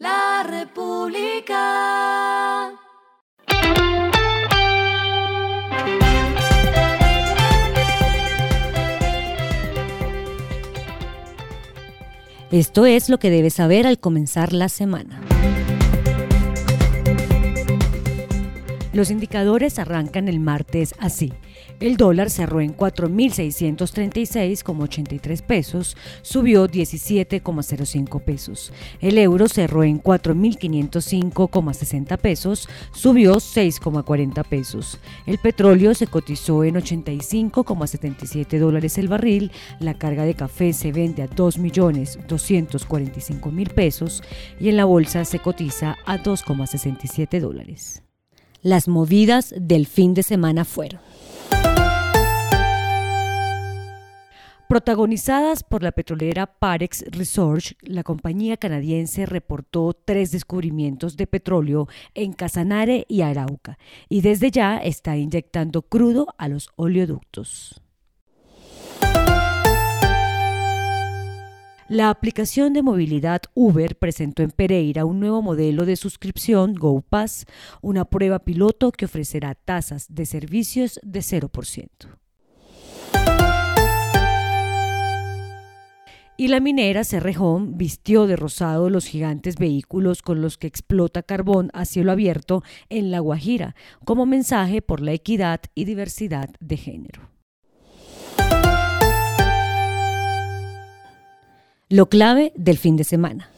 La República. Esto es lo que debes saber al comenzar la semana. Los indicadores arrancan el martes así. El dólar cerró en 4.636,83 pesos, subió 17,05 pesos. El euro cerró en 4.505,60 pesos, subió 6,40 pesos. El petróleo se cotizó en 85,77 dólares el barril. La carga de café se vende a 2.245.000 pesos y en la bolsa se cotiza a 2,67 dólares. Las movidas del fin de semana fueron. Protagonizadas por la petrolera Parex Research, la compañía canadiense reportó tres descubrimientos de petróleo en Casanare y Arauca y desde ya está inyectando crudo a los oleoductos. La aplicación de movilidad Uber presentó en Pereira un nuevo modelo de suscripción GoPass, una prueba piloto que ofrecerá tasas de servicios de 0%. Y la minera Cerrejón vistió de rosado los gigantes vehículos con los que explota carbón a cielo abierto en La Guajira, como mensaje por la equidad y diversidad de género. Lo clave del fin de semana.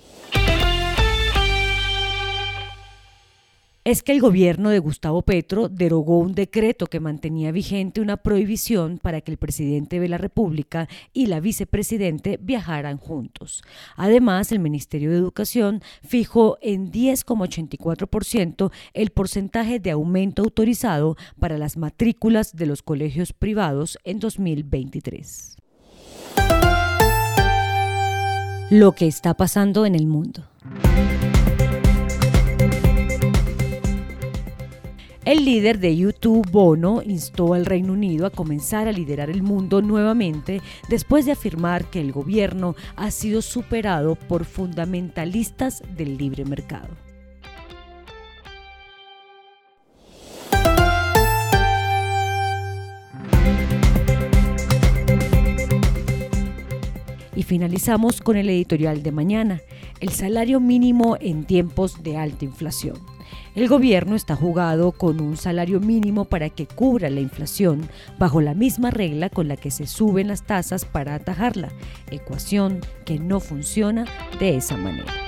es que el gobierno de Gustavo Petro derogó un decreto que mantenía vigente una prohibición para que el presidente de la República y la vicepresidente viajaran juntos. Además, el Ministerio de Educación fijó en 10,84% el porcentaje de aumento autorizado para las matrículas de los colegios privados en 2023 lo que está pasando en el mundo. El líder de YouTube, Bono, instó al Reino Unido a comenzar a liderar el mundo nuevamente después de afirmar que el gobierno ha sido superado por fundamentalistas del libre mercado. Y finalizamos con el editorial de mañana, el salario mínimo en tiempos de alta inflación. El gobierno está jugado con un salario mínimo para que cubra la inflación bajo la misma regla con la que se suben las tasas para atajarla, ecuación que no funciona de esa manera.